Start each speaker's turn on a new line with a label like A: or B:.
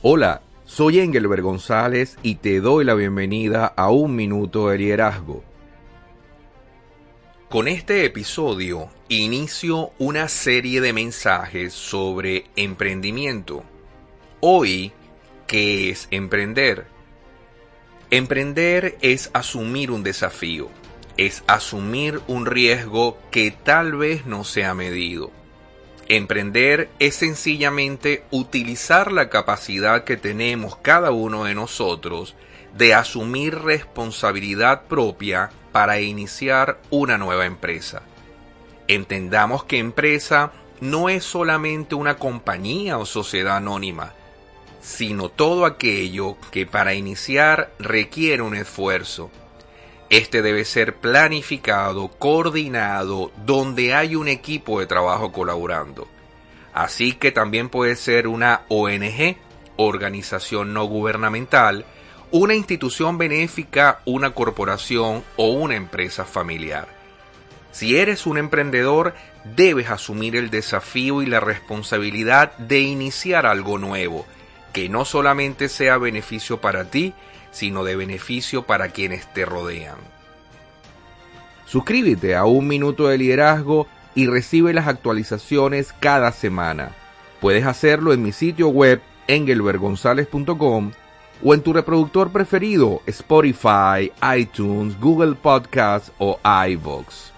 A: Hola, soy Engelbert González y te doy la bienvenida a Un Minuto de Liderazgo. Con este episodio inicio una serie de mensajes sobre emprendimiento. Hoy, ¿qué es emprender? Emprender es asumir un desafío, es asumir un riesgo que tal vez no sea medido Emprender es sencillamente utilizar la capacidad que tenemos cada uno de nosotros de asumir responsabilidad propia para iniciar una nueva empresa. Entendamos que empresa no es solamente una compañía o sociedad anónima, sino todo aquello que para iniciar requiere un esfuerzo, este debe ser planificado, coordinado, donde hay un equipo de trabajo colaborando. Así que también puede ser una ONG, organización no gubernamental, una institución benéfica, una corporación o una empresa familiar. Si eres un emprendedor, debes asumir el desafío y la responsabilidad de iniciar algo nuevo, que no solamente sea beneficio para ti, sino de beneficio para quienes te rodean. Suscríbete a Un Minuto de Liderazgo y recibe las actualizaciones cada semana. Puedes hacerlo en mi sitio web engelbergonzalez.com o en tu reproductor preferido Spotify, iTunes, Google Podcasts o iVoox.